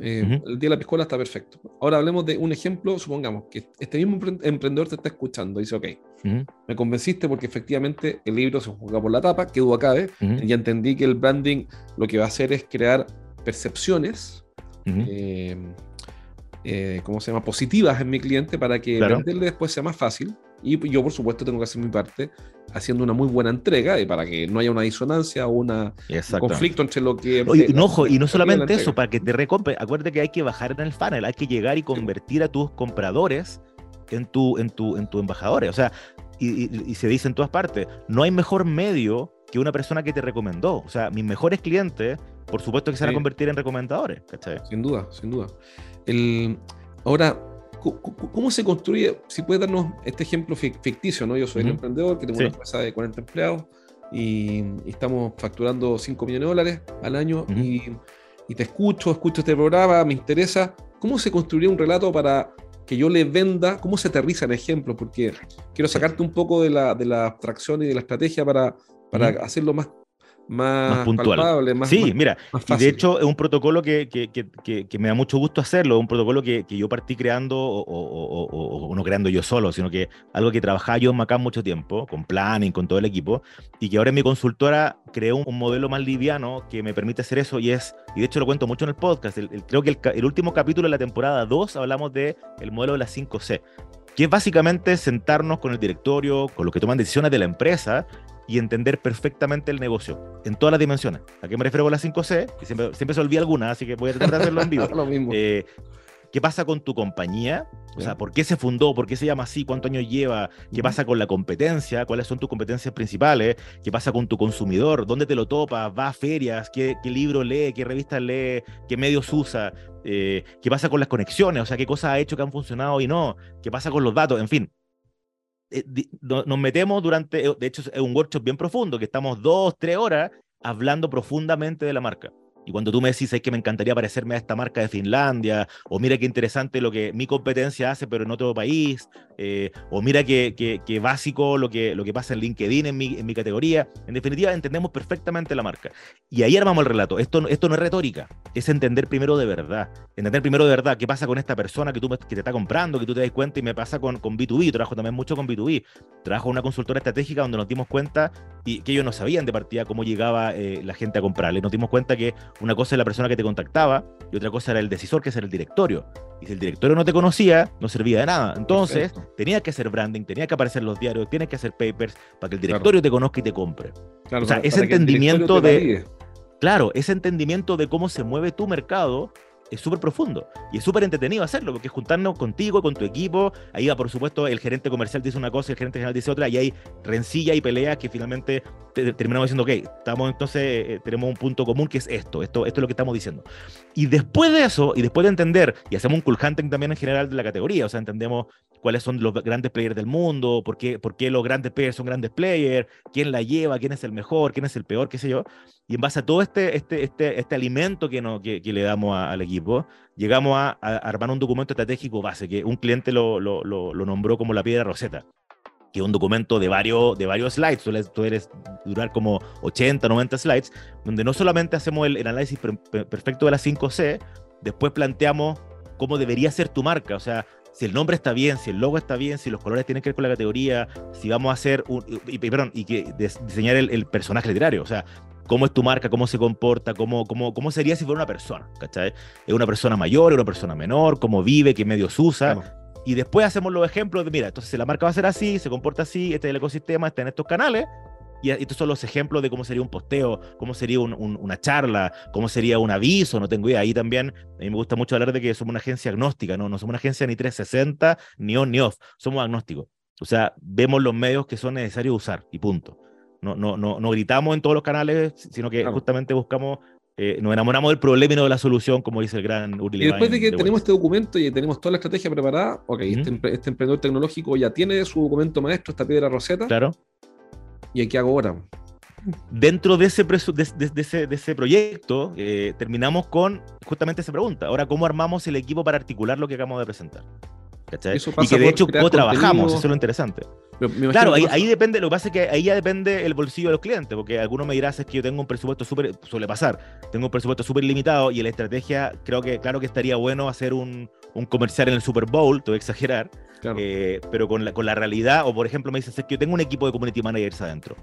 Eh, el día de la piscola está perfecto. Ahora hablemos de un ejemplo, supongamos que este mismo emprendedor te está escuchando y dice, ok, me convenciste porque efectivamente el libro se juega por la tapa, que duda cabe, ya entendí que el branding lo que va a hacer es crear percepciones, eh, eh, ¿cómo se llama? Positivas en mi cliente para que venderle después sea más fácil. Y yo, por supuesto, tengo que hacer mi parte haciendo una muy buena entrega y para que no haya una disonancia o un conflicto entre lo que. Oye, no, ojo, y no solamente eso, para que te recompre, acuérdate que hay que bajar en el funnel, hay que llegar y convertir a tus compradores en tu, en tu, en tu embajadores. O sea, y, se dice en todas partes, no hay mejor medio que una persona que te recomendó. O sea, mis mejores clientes, por supuesto que se van a convertir en recomendadores. Sin duda, sin duda. El, ahora, ¿Cómo se construye? Si puedes darnos este ejemplo ficticio, ¿no? Yo soy el emprendedor que tengo una empresa de 40 empleados y, estamos facturando 5 millones de dólares al año y, te escucho, escucho este programa, me interesa. ¿Cómo se construiría un relato para que yo le venda? ¿Cómo se aterriza el ejemplo? Porque quiero sacarte un poco de la, de la abstracción y de la estrategia para, para hacerlo más más, puntual. sí, mira, y de hecho es un protocolo que, que, que, que, me da mucho gusto hacerlo, un protocolo que, yo partí creando, o, o, o, no creando yo solo, sino que algo que trabajaba yo en Macam mucho tiempo, con planning, con todo el equipo, y que ahora en mi consultora creó un, modelo más liviano que me permite hacer eso, y es, y de hecho lo cuento mucho en el podcast, creo que el, el, último capítulo de la temporada 2 hablamos de el modelo de las 5C, que es básicamente sentarnos con el directorio, con los que toman decisiones de la empresa y entender perfectamente el negocio en todas las dimensiones. ¿A qué me refiero con las 5C? Que siempre, siempre se olvida alguna, así que voy a tratar de hacerlo en vivo. Lo mismo. Eh, ¿Qué pasa con tu compañía? O sea, ¿por qué se fundó? ¿Por qué se llama así? ¿Cuántos años lleva? ¿Qué pasa con la competencia? ¿Cuáles son tus competencias principales? ¿Qué pasa con tu consumidor? ¿Dónde te lo topas? ¿Va a ferias? ¿Qué, qué libro lee? ¿Qué revistas lee? ¿Qué medios usa? Eh, ¿Qué pasa con las conexiones? O sea, ¿qué cosas ha hecho que han funcionado y no? ¿Qué pasa con los datos? En fin, eh, nos metemos durante, eh, de hecho es un workshop bien profundo, que estamos dos, tres horas hablando profundamente de la marca. Y cuando tú me decís, es que me encantaría parecerme a esta marca de Finlandia, o mira qué interesante lo que mi competencia hace, pero en otro país, eh, o mira qué, qué, básico lo que, lo que pasa en LinkedIn en mi, en mi categoría. En definitiva, entendemos perfectamente la marca. Y ahí armamos el relato. Esto, esto no es retórica, es entender primero de verdad. Entender primero de verdad qué pasa con esta persona que, tú, que te está comprando, que tú te das cuenta, y me pasa con, con B2B. Trabajo también mucho con B2B. Trabajo en una consultora estratégica donde nos dimos cuenta y que ellos no sabían de partida cómo llegaba eh, la gente a comprarle. Nos dimos cuenta que una cosa es la persona que te contactaba y otra cosa era el decisor, que es el directorio. Y si el directorio no te conocía, no servía de nada. Entonces, tenía que hacer branding, tenía que aparecer en los diarios, tienes que hacer papers para que el directorio te conozca y te compre. o sea, ese entendimiento de... Claro, ese entendimiento de cómo se mueve tu mercado es súper profundo y es súper entretenido hacerlo, porque es juntarnos contigo, con tu equipo, ahí va por supuesto el gerente comercial dice una cosa, el gerente general dice otra, y hay rencilla y pelea que finalmente terminamos diciendo, ok, estamos entonces, eh, tenemos un punto común que es esto, esto, esto es lo que estamos diciendo. Y después de eso, y después de entender, y hacemos un cool hunting también en general de la categoría, o sea, entendemos cuáles son los grandes players del mundo, por qué, por qué los grandes players son grandes players, quién la lleva, quién es el mejor, quién es el peor, qué sé yo. Y en base a todo este, este, este, este alimento que, no, que, le damos al equipo, llegamos a, armar un documento estratégico base, que un cliente lo, lo, lo, nombró como la piedra roseta que es un documento de varios, de varios slides, suele, suele durar como 80, 90 slides, donde no solamente hacemos el, el análisis perfecto de la 5C, después planteamos cómo debería ser tu marca, o sea, si el nombre está bien, si el logo está bien, si los colores tienen que ver con la categoría, si vamos a hacer un, y, perdón, y que diseñar el, personaje literario, o sea, cómo es tu marca, cómo se comporta, cómo, cómo, cómo sería si fuera una persona, ¿cachai? ¿Es una persona mayor, es una persona menor, cómo vive, qué medios usa? Y después hacemos los ejemplos de, mira, entonces la marca va a ser así, se comporta así, este es el ecosistema, está en estos canales, y estos son los ejemplos de cómo sería un posteo, cómo sería una charla, cómo sería un aviso, no tengo idea. Ahí también a mí me gusta mucho hablar de que somos una agencia agnóstica, no, no somos una agencia ni 360, ni on ni off, somos agnósticos. O sea, vemos los medios que son necesarios usar y punto. No, no, no, no gritamos en todos los canales, sino que justamente buscamos eh, nos enamoramos del problema y no de la solución, como dice el gran Uri Y después de que tenemos este documento y tenemos toda la estrategia preparada, ok, este, este, emprendedor tecnológico ya tiene su documento maestro, esta piedra roseta. Claro. ¿Y qué hago ahora? Dentro de ese, de, ese, proyecto, eh, terminamos con justamente esa pregunta. Ahora, ¿cómo armamos el equipo para articular lo que acabamos de presentar? y que de hecho cómo trabajamos, eso es lo interesante. claro, ahí, depende, lo que pasa es que ahí ya depende el bolsillo de los clientes, porque algunos me dirán es que yo tengo un presupuesto súper, suele pasar, tengo un presupuesto súper limitado y en la estrategia creo que, claro que estaría bueno hacer un, un comercial en el Super Bowl, te voy a exagerar, eh, pero con la, con la realidad, o por ejemplo me dices es que yo tengo un equipo de community managers adentro.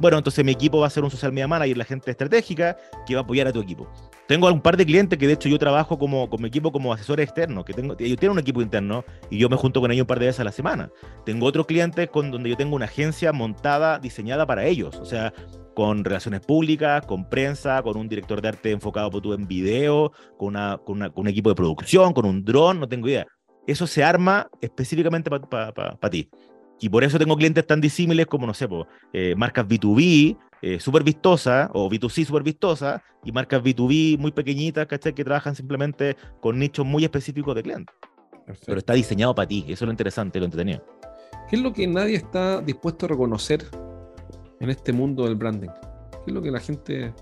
Bueno, entonces mi equipo va a ser un social media manager, la gente estratégica que va a apoyar a tu equipo. Tengo un par de clientes que de hecho yo trabajo como, con mi equipo como asesor externo, que tengo, ellos tienen un equipo interno y yo me junto con ellos un par de veces a la semana. Tengo otros clientes con donde yo tengo una agencia montada, diseñada para ellos, o sea, con relaciones públicas, con prensa, con un director de arte enfocado por tú en video, con, una, con, un equipo de producción, con un dron, no tengo idea. Eso se arma específicamente para ti. Y por eso tengo clientes tan disímiles como, no sé, eh, marcas B2B, eh, súper vistosas, o B2C súper vistosas, y marcas B2B muy pequeñitas, ¿cachai? Que trabajan simplemente con nichos muy específicos de clientes. Pero está diseñado para ti, eso es lo interesante, lo entretenido. ¿Qué es lo que nadie está dispuesto a reconocer en este mundo del branding? ¿Qué es lo que la gente...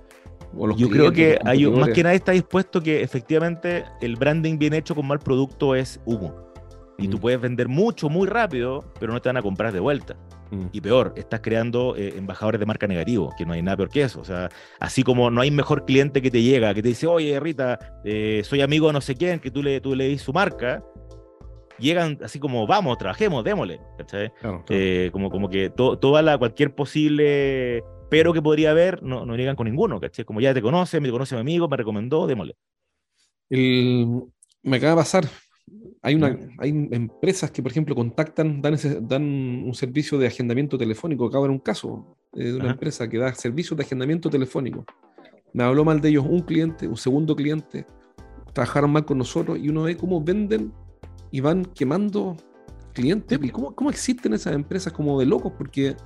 Yo creo que hay, más que nadie está dispuesto que efectivamente el branding bien hecho con mal producto es humo. Y tú puedes vender mucho, muy rápido, pero no te van a comprar de vuelta. Mm. Y peor, estás creando eh, embajadores de marca negativo, que no hay nada peor que eso. O sea, así como no hay mejor cliente que te llega, que te dice, oye, Rita, eh, soy amigo de no sé quién, que tú le, tú le dis su marca, llegan así como, vamos, trabajemos, démosle. Eh, como, como que toda la, cualquier posible pero que podría haber, no, no llegan con ninguno, ¿cachai? Como ya te conoce, me conoce mi amigo, me recomendó, démosle. me acaba de pasar, hay, una, hay empresas que, por ejemplo, contactan, dan, dan un servicio de agendamiento telefónico. Acabo de ver un caso eh, de una empresa que da servicios de agendamiento telefónico. Me habló mal de ellos un cliente, un segundo cliente. Trabajaron mal con nosotros y uno ve cómo venden y van quemando clientes. ¿Y cómo, cómo existen esas empresas como de locos? Porque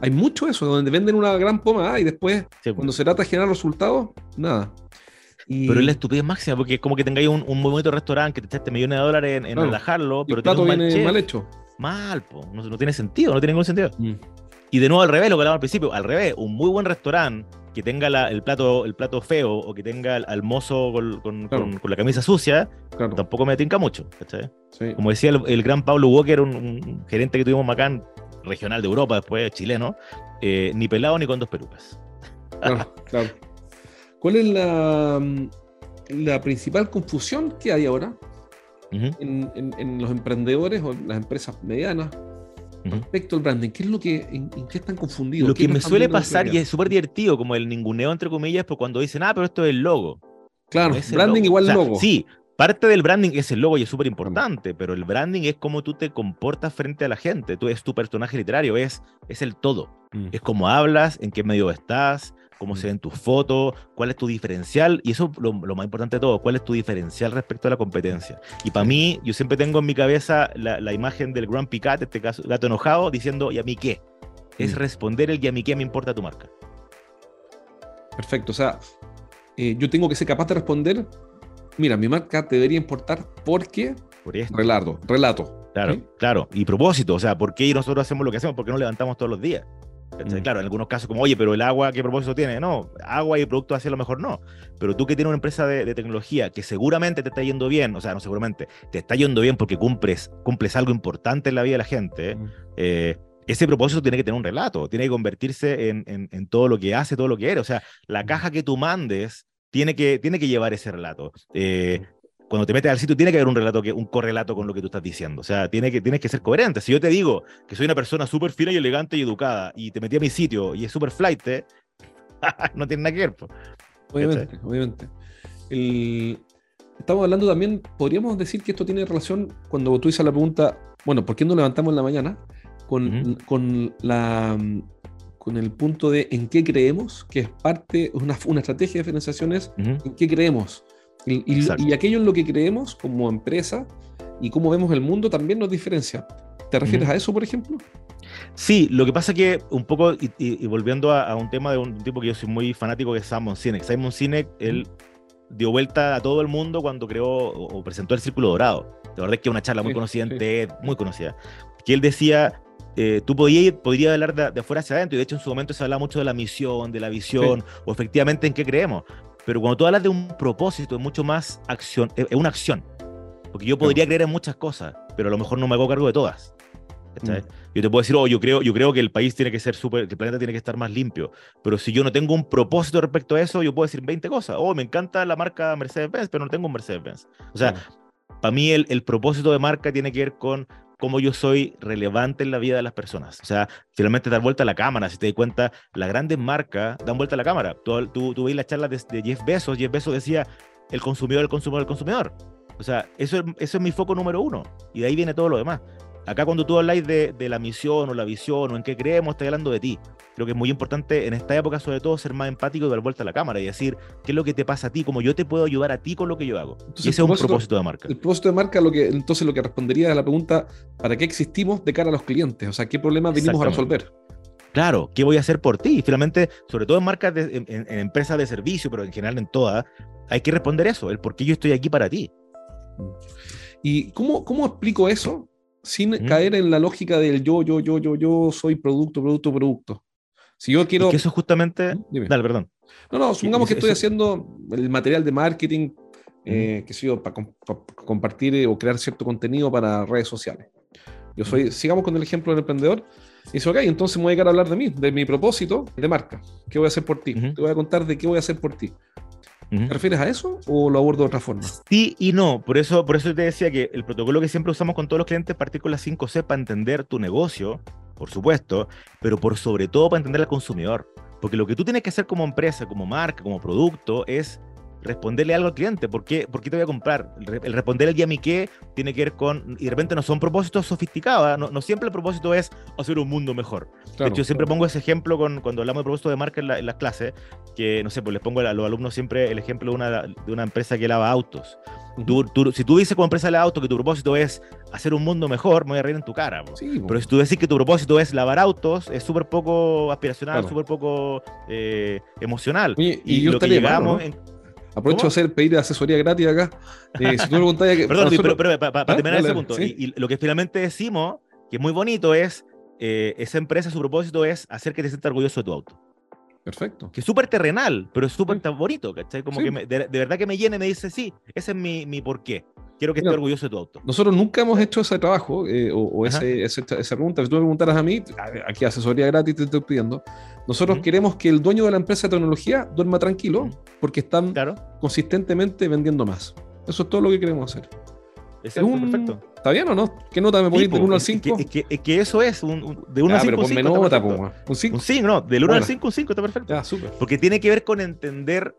hay mucho eso, donde venden una gran pomada y después, cuando se trata de generar resultados, nada. Pero es la estupidez máxima, porque es como que tengáis un, un muy bonito restaurante que te echaste millones de dólares en, relajarlo, pero el un mal, mal hecho. Mal, po. No, tiene sentido, no tiene ningún sentido. Mm. Y de nuevo al revés, lo que hablaba al principio, al revés, un muy buen restaurante que tenga el, plato, el plato feo o que tenga al, mozo con, con, la camisa sucia, tampoco me tinca mucho. Como decía el, gran Pablo Walker, un, un, gerente que tuvimos Macán, regional de Europa, después chileno, eh, ni pelado ni con dos perucas. Claro, claro. ¿Cuál es la, la principal confusión que hay ahora en, los emprendedores o en las empresas medianas respecto al branding? ¿Qué es lo que, en, qué están confundidos? Lo que me suele pasar, y es súper divertido, como el ninguneo entre comillas, pues cuando dicen, ah, pero esto es el logo. Claro, branding igual logo. Sí, parte del branding es el logo y es súper importante, pero el branding es cómo tú te comportas frente a la gente. Tú es tu personaje literario, es, es el todo. Mm. Es cómo hablas, en qué medio estás, cómo se ven tus fotos, cuál es tu diferencial, y eso lo, lo más importante de todo, cuál es tu diferencial respecto a la competencia. Y para mí, yo siempre tengo en mi cabeza la, la imagen del Grumpy Cat, este caso, gato enojado, diciendo, ¿y a mí qué? Es mm. responder el ¿y a mí qué me importa tu marca? Perfecto, o sea, eh, yo tengo que ser capaz de responder, mira, mi marca te debería importar porque... Por Relato, relato. Claro, claro. Y propósito, o sea, ¿por qué nosotros hacemos lo que hacemos? ¿Por qué nos levantamos todos los días? Mm. Claro, en algunos casos como, oye, pero el agua, ¿qué propósito tiene? No, agua y productos así a lo mejor no. Pero tú que tienes una empresa de, tecnología que seguramente te está yendo bien, o sea, no seguramente, te está yendo bien porque cumples, cumples algo importante en la vida de la gente, mm. eh, ese propósito tiene que tener un relato, tiene que convertirse en, en, todo lo que hace, todo lo que eres. O sea, la mm. caja que tú mandes tiene que, tiene que llevar ese relato. Eh, cuando te metes al sitio tiene que haber un relato, que, un correlato con lo que tú estás diciendo. O sea, tiene que, tienes que ser coherente. Si yo te digo que soy una persona súper fina y elegante y educada y te metí a mi sitio y es súper flight, no tiene nada que ver. Obviamente, obviamente. Estamos hablando también, podríamos decir que esto tiene relación cuando tú dices la pregunta, bueno, ¿por qué no levantamos en la mañana? Con, con la con el punto de en qué creemos, que es parte, una, una estrategia de diferenciación es en qué creemos. Y, aquello en lo que creemos como empresa y cómo vemos el mundo también nos diferencia. ¿Te refieres a eso, por ejemplo? Sí, lo que pasa que un poco, y, volviendo a, un tema de un tipo que yo soy muy fanático, que es Simon Sinek. Simon Sinek, él dio vuelta a todo el mundo cuando creó o, presentó el Círculo Dorado. De verdad es que es una charla muy conocida muy conocida. Que él decía, eh, tú podías, podrías hablar de, afuera hacia adentro, y de hecho en su momento se hablaba mucho de la misión, de la visión, o efectivamente en qué creemos. Pero cuando tú hablas de un propósito, es mucho más acción, es, una acción. Porque yo podría creer en muchas cosas, pero a lo mejor no me hago cargo de todas. Mm. Yo te puedo decir, oh, yo creo, yo creo que el país tiene que ser súper, que el planeta tiene que estar más limpio. Pero si yo no tengo un propósito respecto a eso, yo puedo decir 20 cosas. Oh, me encanta la marca Mercedes-Benz, pero no tengo un Mercedes-Benz. O sea, para mí el, el, propósito de marca tiene que ver con cómo yo soy relevante en la vida de las personas. O sea, finalmente dar vuelta a la cámara. Si te das cuenta, las grandes marcas dan vuelta a la cámara. Tú, tú, tú veis la charla de, de Jeff Bezos. Jeff Bezos decía, el consumidor, el consumidor, el consumidor. O sea, eso, eso es mi foco número uno. Y de ahí viene todo lo demás. Acá cuando tú habláis de, de, la misión o la visión o en qué creemos, estoy hablando de ti. Creo que es muy importante en esta época, sobre todo, ser más empático y dar vuelta a la cámara y decir qué es lo que te pasa a ti, cómo yo te puedo ayudar a ti con lo que yo hago. y ese es un propósito de marca. El propósito de marca, lo que, entonces lo que respondería a la pregunta, ¿para qué existimos de cara a los clientes? O sea, ¿qué problemas venimos a resolver? Claro, ¿qué voy a hacer por ti? Y finalmente, sobre todo en marcas, en, en, empresas de servicio, pero en general en todas, hay que responder eso, el por qué yo estoy aquí para ti. ¿Y cómo, cómo explico eso sin caer en la lógica del yo, yo, yo, yo, yo soy producto, producto, producto. Si yo quiero... que eso justamente... Dale, perdón. No, no, supongamos que estoy haciendo el material de marketing, eh, que sé yo, para, compartir eh, o crear cierto contenido para redes sociales. Yo soy, sigamos con el ejemplo del emprendedor. Y dice, ok, entonces me voy a llegar a hablar de mí, de mi propósito de marca. ¿Qué voy a hacer por ti? Te voy a contar de qué voy a hacer por ti. ¿Te refieres a eso o lo abordo de otra forma? Sí y no. Por eso, por eso te decía que el protocolo que siempre usamos con todos los clientes es partir con las 5C para entender tu negocio, por supuesto, pero por sobre todo para entender al consumidor. Porque lo que tú tienes que hacer como empresa, como marca, como producto, es responderle algo al cliente. ¿Por qué, ¿Por qué te voy a comprar? El responder el día mi qué tiene que ver con, y de repente no son propósitos sofisticados, ¿ah? no, no siempre el propósito es hacer un mundo mejor. de hecho, yo siempre pongo ese ejemplo con, cuando hablamos de propósito de marca en, las clases, que no sé, pues les pongo a los alumnos siempre el ejemplo de una, de una empresa que lava autos. si tú dices como empresa de autos que tu propósito es hacer un mundo mejor, me voy a reír en tu cara. Pero si tú decís que tu propósito es lavar autos, es súper poco aspiracional, súper poco eh, emocional. y, lo que llegamos en, Aprovecho de hacer, pedir asesoría gratis acá. Eh, si tú me que, Perdón, pero, para ¿Ah? terminar ese punto, y, lo que finalmente decimos, que es muy bonito, es eh, esa empresa, su propósito es hacer que te sientas orgulloso de tu auto. Perfecto. Que es súper terrenal, pero es súper bonito, ¿cachai? Como que de, verdad que me llena y me dice, sí, ese es mi, mi porqué. Quiero que esté orgulloso de tu auto. Nosotros nunca hemos hecho ese trabajo eh, o, ese, esa pregunta. Si tú me preguntaras a mí, aquí asesoría gratis te estoy pidiendo. Nosotros queremos que el dueño de la empresa de tecnología duerma tranquilo porque están consistentemente vendiendo más. Eso es todo lo que queremos hacer. es perfecto. ¿Está bien o no? ¿Qué nota me pones del 1 al 5? Es que, es que, eso es, un, de 1 al 5. Pero con nota, un 5. Un 5, no, del 1 al 5, un 5 está perfecto. Súper. Porque tiene que ver con entender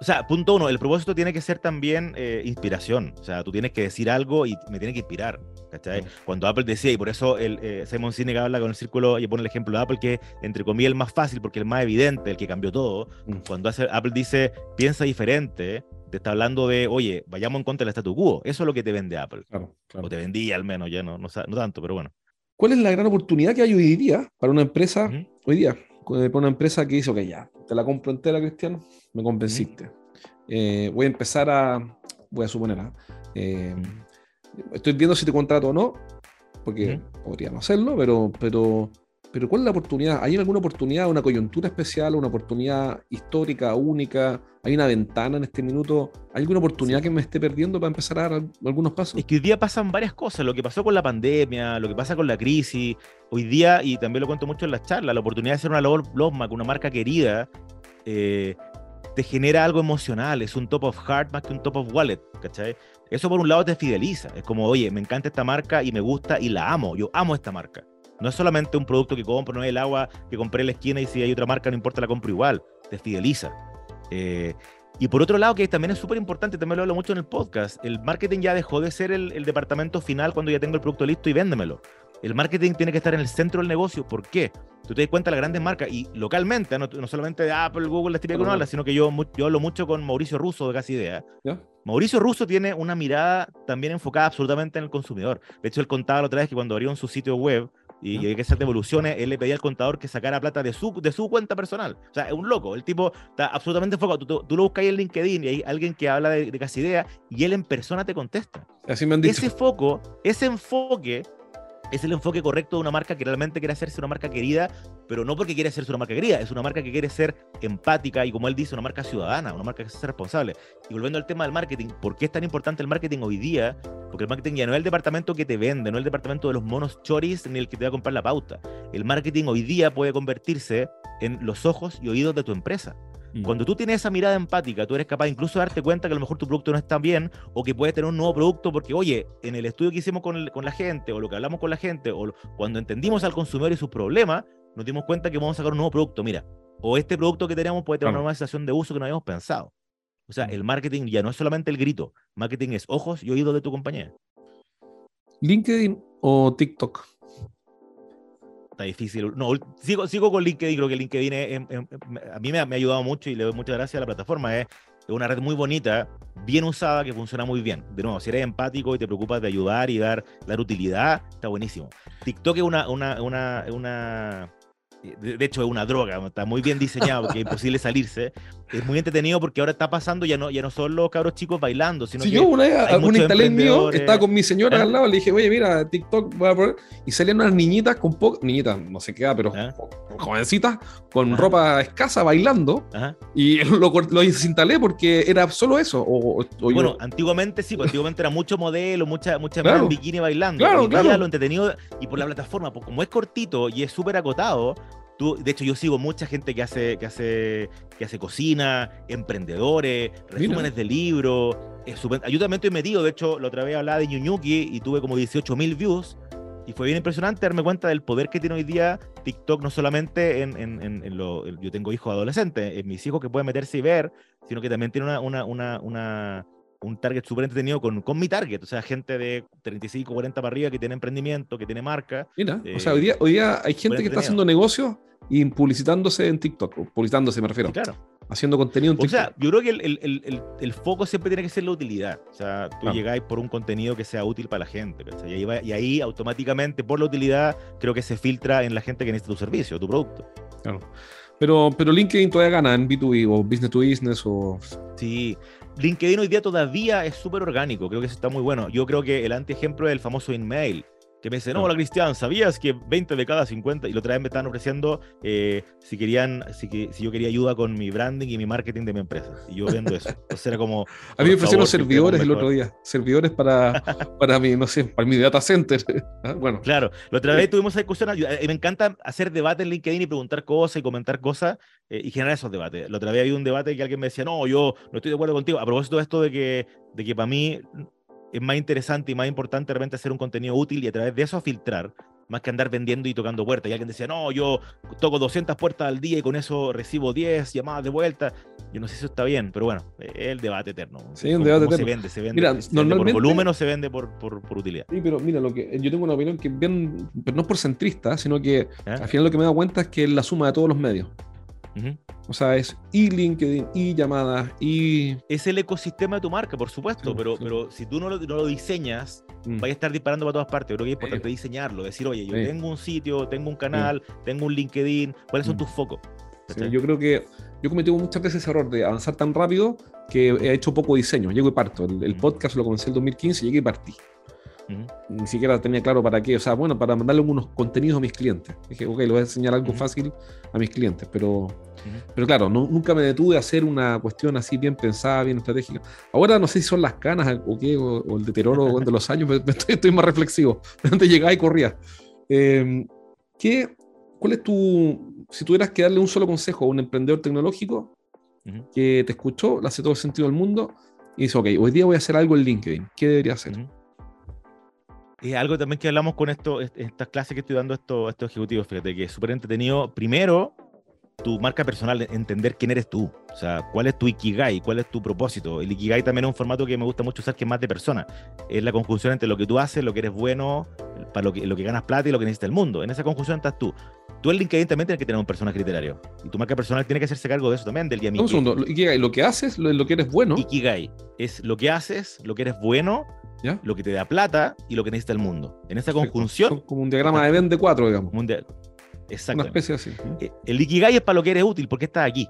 o sea, punto uno, el propósito tiene que ser también eh, inspiración. O sea, tú tienes que decir algo y me tiene que inspirar. ¿cachai? Cuando Apple decía, y por eso el, eh, Simon Sinek habla con el círculo y pone el ejemplo de Apple, que entre comillas el más fácil porque el más evidente, el que cambió todo. Mm. Cuando hace, Apple dice, piensa diferente, te está hablando de, oye, vayamos en contra del statu quo. Eso es lo que te vende Apple. Claro, O te vendía al menos, ya no, no, tanto, pero bueno. ¿Cuál es la gran oportunidad que hay hoy día para una empresa, hoy día, para una empresa que dice, ok, ya, te la compro entera, Cristiano, me convenciste. Eh, voy a empezar a, voy a suponer, ¿ah? eh, estoy viendo si te contrato o no, porque podría no hacerlo, pero, pero, pero ¿cuál es la oportunidad? ¿Hay alguna oportunidad, una coyuntura especial, una oportunidad histórica, única? ¿Hay una ventana en este minuto? ¿Hay alguna oportunidad que me esté perdiendo para empezar a dar algunos pasos? Es que hoy día pasan varias cosas, lo que pasó con la pandemia, lo que pasa con la crisis, hoy día, y también lo cuento mucho en las charlas, la oportunidad de hacer una labor con una marca querida, eh, te genera algo emocional, es un top of heart más que un top of wallet, ¿cachai? Eso por un lado te fideliza, es como, oye, me encanta esta marca y me gusta y la amo, yo amo esta marca. No es solamente un producto que compro, no es el agua que compré en la esquina y si hay otra marca no importa, la compro igual, te fideliza. Eh, y por otro lado, que también es súper importante, también lo hablo mucho en el podcast, el marketing ya dejó de ser el, el, departamento final cuando ya tengo el producto listo y véndemelo. El marketing tiene que estar en el centro del negocio. ¿Por qué? Tú te das cuenta de las grandes marcas y localmente, no, solamente de Apple, Google, la típica que habla, sino que yo, yo hablo mucho con Mauricio Russo de Casi Idea. Mauricio Russo tiene una mirada también enfocada absolutamente en el consumidor. De hecho, él contaba la otra vez que cuando abrieron su sitio web, y, que hacer devoluciones, él le pedía al contador que sacara plata de su, de su cuenta personal. O sea, es un loco. El tipo está absolutamente enfocado. Tú, lo buscas ahí en LinkedIn y hay alguien que habla de, de casi idea y él en persona te contesta. Así me han dicho. Ese foco, ese enfoque es el enfoque correcto de una marca que realmente quiere hacerse una marca querida, pero no porque quiere hacerse una marca querida, es una marca que quiere ser empática y, como él dice, una marca ciudadana, una marca que se responsable. Y volviendo al tema del marketing, ¿por qué es tan importante el marketing hoy día? Porque el marketing ya no es el departamento que te vende, no es el departamento de los monos choris ni el que te va a comprar la pauta. El marketing hoy día puede convertirse en los ojos y oídos de tu empresa. Mm. Cuando tú tienes esa mirada empática, tú eres capaz incluso de darte cuenta que a lo mejor tu producto no está bien o que puedes tener un nuevo producto porque, oye, en el estudio que hicimos con, la gente o lo que hablamos con la gente o cuando entendimos al consumidor y sus problemas, nos dimos cuenta que vamos a sacar un nuevo producto. Mira, o este producto que tenemos puede tener una nueva sensación de uso que no habíamos pensado. O sea, mm. el marketing ya no es solamente el grito, marketing es ojos y oídos de tu compañía. LinkedIn o TikTok está difícil. No, sigo, sigo con LinkedIn, creo que LinkedIn a mí me ha, ayudado mucho y le doy muchas gracias a la plataforma. Es una red muy bonita, bien usada, que funciona muy bien. De nuevo, si eres empático y te preocupas de ayudar y dar, dar utilidad, está buenísimo. TikTok es una, una, una, una de, hecho es una droga, está muy bien diseñado porque es imposible salirse. Es muy entretenido porque ahora está pasando, ya no, ya no son los cabros chicos bailando, sino que yo una vez, un instalé mío, estaba con mi señora al lado, le dije, oye, mira, TikTok voy a poner, y salían unas niñitas con poco, niñitas, no sé qué, pero jovencitas, con ropa escasa bailando, y lo, lo instalé porque era solo eso. O, bueno, antiguamente sí, pues, antiguamente era mucho modelo, mucha, mucha en bikini bailando. Claro, claro. lo entretenido, y por la plataforma, pues como es cortito y es súper acotado, de hecho, yo sigo mucha gente que hace, que hace, que hace cocina, emprendedores, resúmenes de libros. yo también estoy metido. De hecho, la otra vez hablaba de Ñuñuki y tuve como 18 mil views. Y fue bien impresionante darme cuenta del poder que tiene hoy día TikTok, no solamente en, en, en, lo. Yo tengo hijos adolescentes, en mis hijos que pueden meterse y ver, sino que también tiene una, una, una, una un target súper entretenido con, con mi target, o sea, gente de 35, 40 para arriba que tiene emprendimiento, que tiene marca. Mira, o sea, hoy día, hoy día hay gente que está haciendo negocios y publicitándose en TikTok, publicitándose me refiero. Claro. Haciendo contenido en TikTok. O sea, yo creo que el, el, el, el foco siempre tiene que ser la utilidad. O sea, tú llegáis por un contenido que sea útil para la gente. Y ahí, y ahí automáticamente, por la utilidad, creo que se filtra en la gente que necesita tu servicio, tu producto. Claro. Pero, pero LinkedIn todavía gana en B2B o business to business o... Sí, LinkedIn hoy día todavía es súper orgánico, creo que eso está muy bueno. Yo creo que el antiejemplo es el famoso InMail que me dice, no, hola Cristian, ¿sabías que 20 de cada 50? Y la otra vez me estaban ofreciendo eh, si querían, si, si yo quería ayuda con mi branding y mi marketing de mi empresa. Y yo vendo eso. Entonces era como... A mí me ofrecieron servidores el otro día, servidores para, para mi, no sé, para mi data center. Ah, bueno. Claro, la otra vez tuvimos esa discusión, me encanta hacer debate en LinkedIn y preguntar cosas y comentar cosas eh, y generar esos debates. La otra vez había un debate que alguien me decía, no, yo no estoy de acuerdo contigo. A propósito de esto de que, de que para mí es más interesante y más importante realmente hacer un contenido útil y a través de eso filtrar, más que andar vendiendo y tocando puertas. Y alguien decía, no, yo toco 200 puertas al día y con eso recibo 10 llamadas de vuelta. Yo no sé si eso está bien, pero bueno, es el debate eterno. Sí, un debate eterno. Se vende, se vende, mira, normalmente, por volumen o se vende por, por, por, utilidad. Sí, pero mira, lo que, yo tengo una opinión que bien, pero no es por centrista, sino que al final lo que me dado cuenta es que es la suma de todos los medios. O sea, es y LinkedIn, y llamadas, y... Es el ecosistema de tu marca, por supuesto, pero, pero si tú no lo, no lo diseñas, mm. a estar disparando para todas partes. Creo que es importante diseñarlo, decir, oye, yo tengo un sitio, tengo un canal, tengo un LinkedIn, ¿cuáles son mm. tus focos? yo creo que yo cometí muchas veces ese error de avanzar tan rápido que he hecho poco diseño. Llego y parto. El, el podcast lo comencé en el 2015, llegué y partí. Ni siquiera tenía claro para qué. O sea, bueno, para mandarle unos contenidos a mis clientes. Dije, ok, le voy a enseñar algo fácil a mis clientes. Pero, pero claro, nunca me detuve a hacer una cuestión así bien pensada, bien estratégica. Ahora no sé si son las canas o qué, o, el deterioro de los años, estoy, más reflexivo. Antes llegaba y corría. Em, ¿qué, ¿Cuál es tu, si tuvieras que darle un solo consejo a un emprendedor tecnológico que te escuchó, le hace todo el sentido del mundo y dice, ok, hoy día voy a hacer algo en LinkedIn, ¿qué debería hacer? Es algo también que hablamos con esto, estas clases que estoy dando a estos, estos ejecutivos, fíjate que es súper entretenido. Primero, tu marca personal, entender quién eres tú, o sea, cuál es tu ikigai, cuál es tu propósito. El ikigai también es un formato que me gusta mucho usar, que es más de persona. Es la conjunción entre lo que tú haces, lo que eres bueno, para lo que, lo que ganas plata y lo que necesita el mundo. En esa conjunción estás tú. Tú en LinkedIn también tienes que tener un personaje literario. Y tu marca personal tiene que hacerse cargo de eso también, del día Un segundo, Ikigai, lo que haces, lo, lo que eres bueno. Ikigai es lo que haces, lo que eres bueno lo que te da plata y lo que necesita el mundo. En esa conjunción. como un diagrama de Venn de digamos. Exacto. Una especie así. Eh, el Ikigai es para lo que eres útil, porque estás aquí.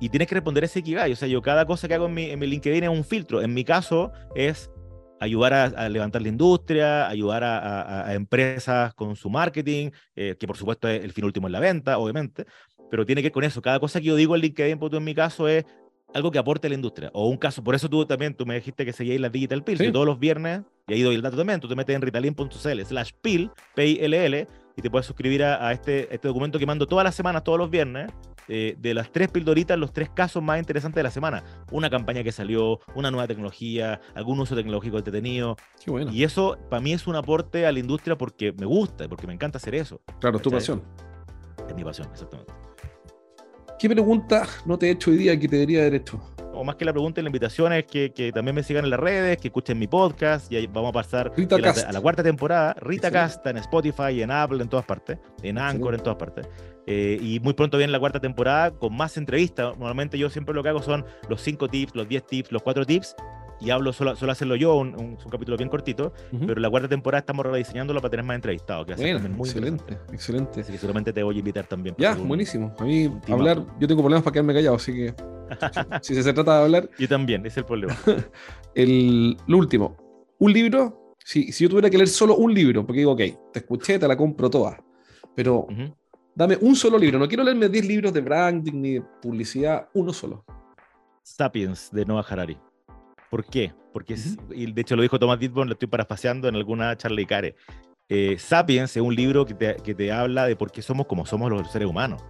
Y tienes que responder ese Ikigai. O sea, yo cada cosa que hago en mi, en mi LinkedIn es un filtro. En mi caso es ayudar a, levantar la industria, ayudar a, empresas con su marketing, eh, que por supuesto es el fin último en la venta, obviamente, pero tiene que ver con eso. Cada cosa que yo digo en LinkedIn, pues, en mi caso, es algo que aporte a la industria. O un caso, por eso tú también, tú me dijiste que seguías la Digital Pills, y todos los viernes, y ahí doy el dato también, tú te metes en ritalin.cl slash pill, P-I-L-L, y te puedes suscribir a, este, este documento que mando todas las semanas, todos los viernes, eh, de las tres pildoritas, los tres casos más interesantes de la semana. Una campaña que salió, una nueva tecnología, algún uso tecnológico entretenido. Qué bueno. Y eso para mí es un aporte a la industria porque me gusta, porque me encanta hacer eso. Claro, es tu pasión. Es mi pasión, exactamente. ¿Qué pregunta no te he hecho hoy día que te debería haber hecho? O más que la pregunta, la invitación es que, que, también me sigan en las redes, que escuchen mi podcast. Y ahí vamos a pasar a la, cuarta temporada. Rita Cast en Spotify, en Apple, en todas partes, en Anchor, en todas partes. Eh, y muy pronto viene la cuarta temporada con más entrevistas. Normalmente yo siempre lo que hago son los cinco tips, los 10 tips, los cuatro tips y hablo solo, solo hacerlo yo, un, un, capítulo bien cortito, pero la cuarta temporada estamos rediseñándolo para tener más entrevistados. Que bueno, muy excelente, excelente. Así que seguramente te voy a invitar también. Ya, buenísimo. A mí hablar, yo tengo problemas para quedarme callado, así que si se trata de hablar... Yo también, ese es el problema. el, lo último, un libro, si, si yo tuviera que leer solo un libro, porque digo, ok, te escuché, te la compro toda, pero... Dame un solo libro, no quiero leerme 10 libros de branding ni de publicidad, uno solo. Sapiens de Noah Harari. ¿Por qué? Porque, y de hecho lo dijo Thomas Ditborn, lo estoy parafraseando en alguna charla y care. Eh, Sapiens es un libro que te, que te, habla de por qué somos como somos los seres humanos.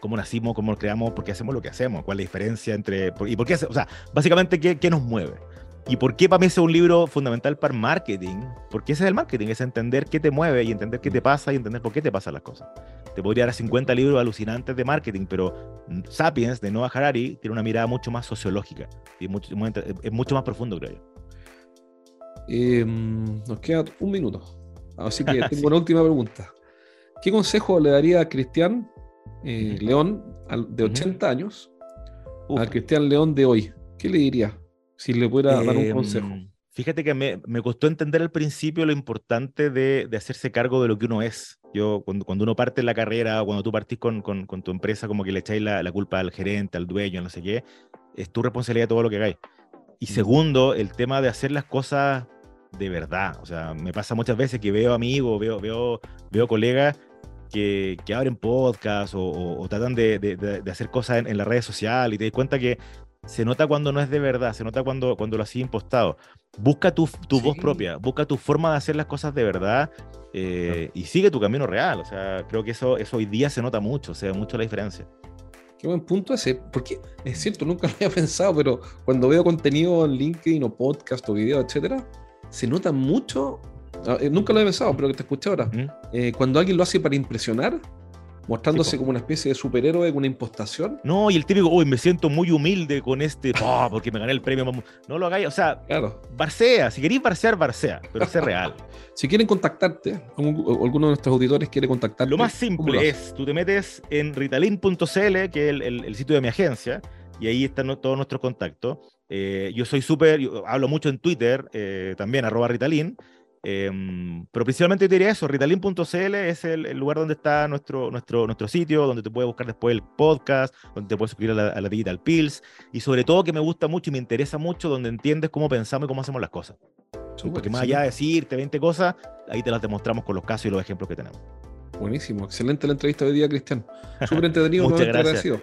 Cómo nacimos, cómo nos creamos, por qué hacemos lo que hacemos, cuál es la diferencia entre... y por qué, o sea, básicamente, ¿qué, qué nos mueve? ¿Y por qué para mí es un libro fundamental para el marketing? Porque ese es el marketing, es entender qué te mueve y entender qué te pasa y entender por qué te pasan las cosas. Te podría dar 50 libros alucinantes de marketing, pero Sapiens de Noah Harari tiene una mirada mucho más sociológica y mucho, es mucho más profundo, creo yo. Em, nos queda un minuto, así que tengo una última pregunta. ¿Qué consejo le daría a Cristian eh, León de 80 años al Cristian León de hoy? ¿Qué le diría? Si le pudiera dar un consejo. Em, fíjate que me, me, costó entender al principio lo importante de, de, hacerse cargo de lo que uno es. Yo, cuando, cuando uno parte en la carrera o cuando tú partís con, con, con tu empresa, como que le echáis la, la, culpa al gerente, al dueño, no sé qué, es tu responsabilidad todo lo que hagáis. Y segundo, el tema de hacer las cosas de verdad. O sea, me pasa muchas veces que veo amigos, veo, veo, veo colegas que, que, abren podcast o, o, tratan de, de, de, hacer cosas en, en las redes sociales y te das cuenta que se nota cuando no es de verdad, se nota cuando, cuando lo has impostado. Busca tu, tu voz propia, busca tu forma de hacer las cosas de verdad eh, y sigue tu camino real. O sea, creo que eso, eso hoy día se nota mucho, o sea, mucho la diferencia. Qué buen punto ese, porque es cierto, nunca lo había pensado, pero cuando veo contenido en LinkedIn o podcast o video, etcétera, se nota mucho. Ah, eh, nunca lo había pensado, pero que te escuché ahora. Eh, cuando alguien lo hace para impresionar, mostrándose como una especie de superhéroe con una impostación. No, y el típico, uy, me siento muy humilde con este, oh, porque me gané el premio. No lo hagáis, o sea, claro. barcea, si queréis barcear, barcea, pero sé real. si quieren contactarte, alguno de nuestros auditores quiere contactarte. Lo más simple es, tú te metes en ritalin.cl, que es el, sitio de mi agencia, y ahí están todos nuestros contactos. Eh, yo soy súper, hablo mucho en Twitter, eh, también, arroba Ritalin. Em, pero principalmente te diría eso, ritalin.cl es el, lugar donde está nuestro, nuestro, nuestro sitio, donde te puedes buscar después el podcast, donde te puedes suscribir a la, Digital Pills, y sobre todo que me gusta mucho y me interesa mucho, donde entiendes cómo pensamos y cómo hacemos las cosas. Porque más allá de decirte 20 cosas, ahí te las demostramos con los casos y los ejemplos que tenemos. Buenísimo, excelente la entrevista de hoy día, Cristian. Súper entretenido, muchas gracias.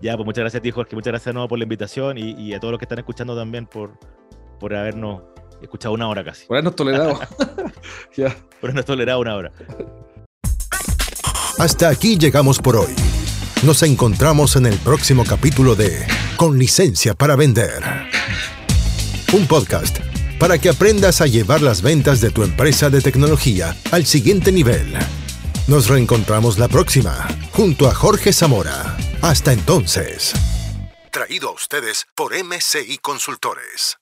Ya, pues muchas gracias a ti, Jorge, muchas gracias de nuevo por la invitación y, y a todos los que están escuchando también por, por habernos He escuchado una hora casi. Por habernos tolerado. ya. Por habernos tolerado una hora. Hasta aquí llegamos por hoy. Nos encontramos en el próximo capítulo de Con licencia para vender. Un podcast para que aprendas a llevar las ventas de tu empresa de tecnología al siguiente nivel. Nos reencontramos la próxima, junto a Jorge Zamora. Hasta entonces. Traído a ustedes por MCI Consultores.